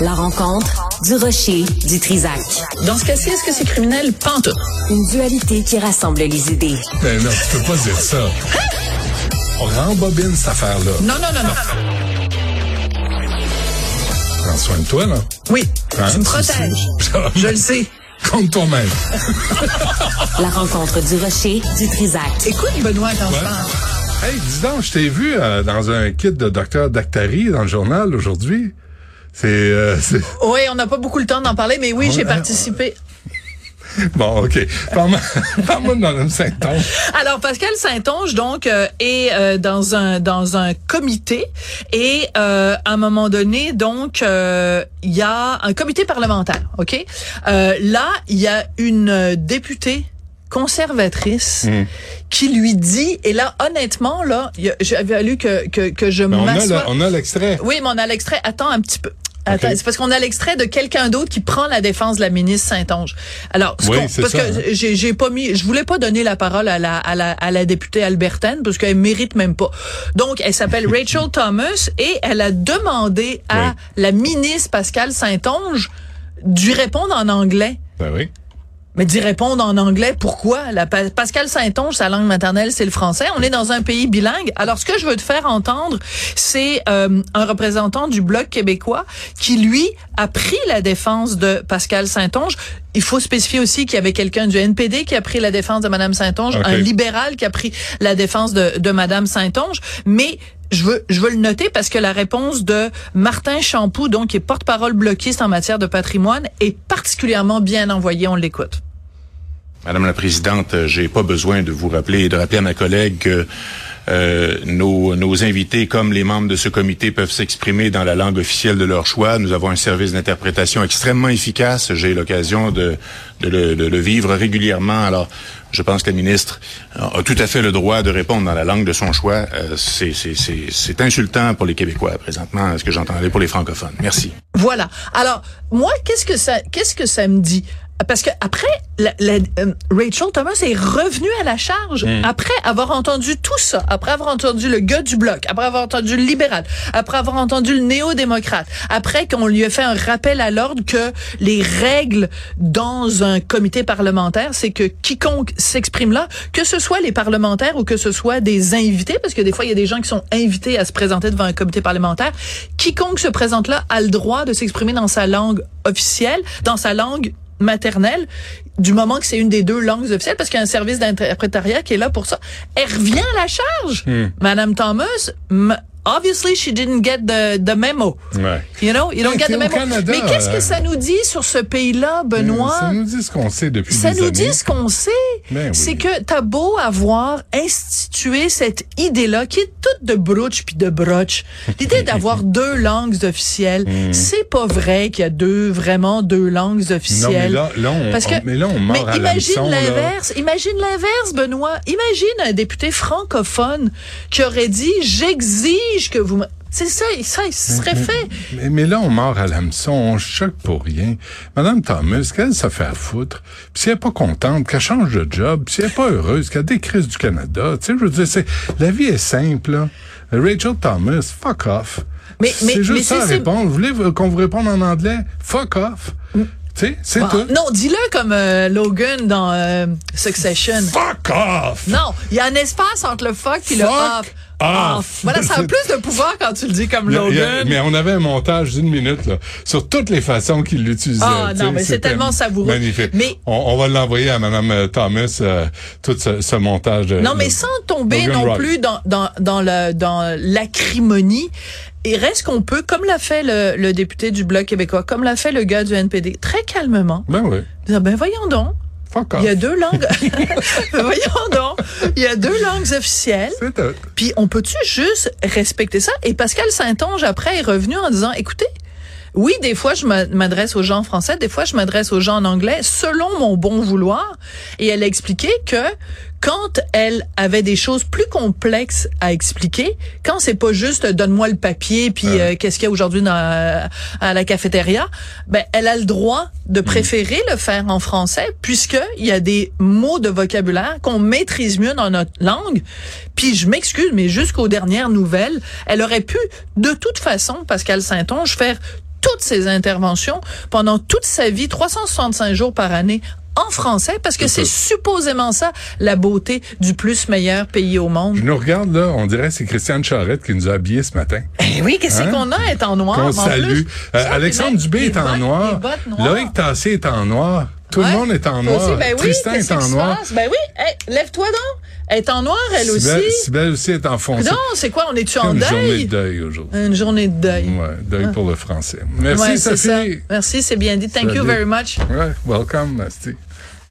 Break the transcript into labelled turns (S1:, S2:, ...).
S1: La rencontre du rocher du Trisac.
S2: Dans ce cas-ci, est-ce que c'est criminel? Pente.
S1: Une dualité qui rassemble les idées.
S3: Ben non, tu peux pas dire ça. On rembobine cette affaire-là.
S2: Non, non, non, non.
S3: Prends soin de toi, là.
S2: Oui,
S3: Hein?
S2: tu me protèges. Je le sais.
S3: Compte toi-même.
S1: La rencontre du rocher du Trisac.
S2: Écoute, Benoît, quand je parle.
S3: Hey, dis donc, je t'ai vu euh, dans un kit de docteur Dactari dans le journal aujourd'hui. C'est... euh, c'est-
S2: Oui, on n'a pas beaucoup le temps d'en parler, mais oui, j'ai participé.
S3: Bon, OK. Parle-moi de Mme Saint-Onge.
S2: Alors Pascal Saint-Onge donc euh, est euh, dans un dans un comité et euh, à un moment donné donc euh, il y a un comité parlementaire, OK? Euh, Là, il y a une députée conservatrice qui lui dit et là honnêtement là, j'avais lu que que que je m'assois
S3: on a l'extrait.
S2: Oui, mais on a l'extrait. Attends un petit peu. Attends, c'est parce qu'on a l'extrait de quelqu'un d'autre qui prend la défense de la ministre Saint-Onge. Alors, ce
S3: Oui,
S2: qu'on-
S3: c'est
S2: parce
S3: ça,
S2: que
S3: hein.
S2: j'ai j'ai pas mis, je voulais pas donner la parole à la à la, à la députée Albertaine parce qu'elle mérite même pas. Donc, elle s'appelle Rachel Thomas et elle a demandé à
S3: Oui.
S2: la ministre Pascal Saint-Onge d'y répondre en anglais.
S3: Ben oui.
S2: Mais d'y répondre en anglais, pourquoi? La Pascal Saint-Onge, sa langue maternelle, c'est le français. On est dans un pays bilingue. Alors, ce que je veux te faire entendre, c'est euh, un représentant du Bloc québécois qui, lui, a pris la défense de Pascal Saint-Onge. Il faut spécifier aussi qu'il y avait quelqu'un du NPD qui a pris la défense de Madame Saint-Onge, un libéral qui a pris la défense de, de Madame Saint-Onge. Mais je veux, je veux le noter parce que la réponse de Martin Champoux, donc qui est porte-parole bloquiste en matière de patrimoine, est particulièrement bien envoyée. On l'écoute.
S4: Madame la Présidente, euh, j'ai pas besoin de vous rappeler et de rappeler à ma collègue que euh, nos, invités, comme les membres de ce comité, peuvent s'exprimer dans la langue officielle de leur choix. Nous avons un service d'interprétation extrêmement efficace. J'ai l'occasion de, le, vivre régulièrement. Alors, je pense que la ministre a tout à fait le droit de répondre dans la langue de son choix. Euh, c'est insultant pour les Québécois présentement, ce que j'entendais pour les francophones. Merci.
S2: Voilà. Alors, moi, qu'est-ce que ça, qu'est-ce que ça me dit? Parce que après, la, la- euh, Rachel Thomas est revenue à la charge après avoir entendu tout ça, après avoir entendu le gars du bloc, après avoir entendu le libéral, après avoir entendu le néo-démocrate, après qu'on lui a fait un rappel à l'ordre que les règles dans un comité parlementaire, c'est que quiconque s'exprime là, que ce soit les parlementaires ou que ce soit des invités, parce que des fois il y a des gens qui sont invités à se présenter devant un comité parlementaire, quiconque se présente là a le droit de s'exprimer dans sa langue officielle, dans sa langue maternelle, du moment que c'est une des deux langues officielles, parce qu'il y a un service d'interprétariat qui est là pour ça. Elle revient à la charge. Madame Thomas, obviously she didn't get the, the memo.
S3: Ouais.
S2: You know, you don't get the memo.
S3: Canada,
S2: Mais qu'est-ce
S3: euh,
S2: que ça nous dit sur ce pays-là, Benoît?
S3: Ça nous dit ce qu'on sait depuis
S2: Ça
S3: des
S2: nous
S3: années.
S2: dit ce qu'on sait.
S3: Ben oui.
S2: C'est que t'as beau avoir institué cette idée-là, qui est toute de brouche puis de broche, l'idée d'avoir deux langues officielles,
S3: Hmm.
S2: c'est pas vrai qu'il y a deux, vraiment deux langues
S3: Non, mais
S2: officielles.
S3: là, là, on,
S2: Parce que,
S3: on- mais là, on
S2: mais
S3: à
S2: imagine l'inverse, imagine l'inverse, Benoît. Imagine un député francophone qui aurait dit, j'exige que vous, c'est ça, ça, il serait fait.
S3: Mais, mais là, on mord à l'hameçon, on choque pour rien. Madame Thomas, qu'elle se fait à foutre, puis si elle est pas contente, qu'elle change de job, puis si elle est pas heureuse, qu'elle décrise du Canada, tu sais, je veux dire, c'est, la vie est simple, là. Rachel Thomas, fuck off.
S2: Mais- mais-
S3: c'est juste ça à répondre. Vous voulez qu'on vous réponde en anglais? Fuck off. Tu sais, c'est
S2: Bon,
S3: tout.
S2: non, dis-le comme euh, Logan dans euh, Succession.
S3: Fuck off!
S2: Non, il y a un espace entre le fuck et le off.
S3: Off.
S2: Voilà, ça a plus de pouvoir quand tu le dis comme
S3: a-
S2: Logan.
S3: mais on avait un montage d'une minute là, sur toutes les façons qu'il l'utilisait.
S2: Ah, non, mais c'est tellement savoureux.
S3: Magnifique.
S2: Mais-
S3: on, on va l'envoyer à Mme Thomas, euh, tout ce, ce montage.
S2: Non, mais sans tomber
S3: Logan
S2: non plus dans, dans, dans, le, dans l'acrimonie. Il reste qu'on peut, comme l'a fait le, le député du Bloc québécois, comme l'a fait le gars du NPD, très calmement,
S3: Ben oui.
S2: dire, ben voyons donc. Il y a deux langues, voyons donc, il y a deux langues officielles.
S3: C'est tout.
S2: Puis on peut-tu juste respecter ça? Et Pascal Saint-Onge, après, est revenu en disant, écoutez, oui, des fois, je m'a- m'adresse aux gens français, des fois, je m'adresse aux gens en anglais, selon mon bon vouloir. Et elle a expliqué que quand elle avait des choses plus complexes à expliquer, quand c'est pas juste euh, donne-moi le papier puis euh, qu'est-ce qu'il y a aujourd'hui dans à la cafétéria, ben elle a le droit de préférer le faire en français puisque il y a des mots de vocabulaire qu'on maîtrise mieux dans notre langue. Puis je m'excuse, mais jusqu'aux dernières nouvelles, elle aurait pu de toute façon, Pascal Saint-Onge, faire toutes ses interventions pendant toute sa vie, 365 jours par année en français parce que c'est supposément ça la beauté du plus meilleur pays au monde.
S3: Je nous regarde là, on dirait c'est Christiane Charrette qui nous a habillés ce matin.
S2: Eh oui, qu'est-ce hein? qu'on a? Est en noir.
S3: Qu'on salue. Euh, Alexandre Dubé est en noir. Loïc Tassé est en noir. Tout le monde est en noir.
S2: Ben oui,
S3: Tristan est en noir.
S2: Ben oui, lève-toi donc. Elle est en noir, elle aussi.
S3: Sibelle aussi est en foncé.
S2: Non, c'est quoi? On est-tu en
S3: deuil?
S2: Une
S3: journée de deuil aujourd'hui.
S2: Une journée de deuil.
S3: Ouais, deuil pour le français. Merci, Sophie.
S2: Merci, c'est bien dit. Thank you very much.
S3: Ouais, welcome.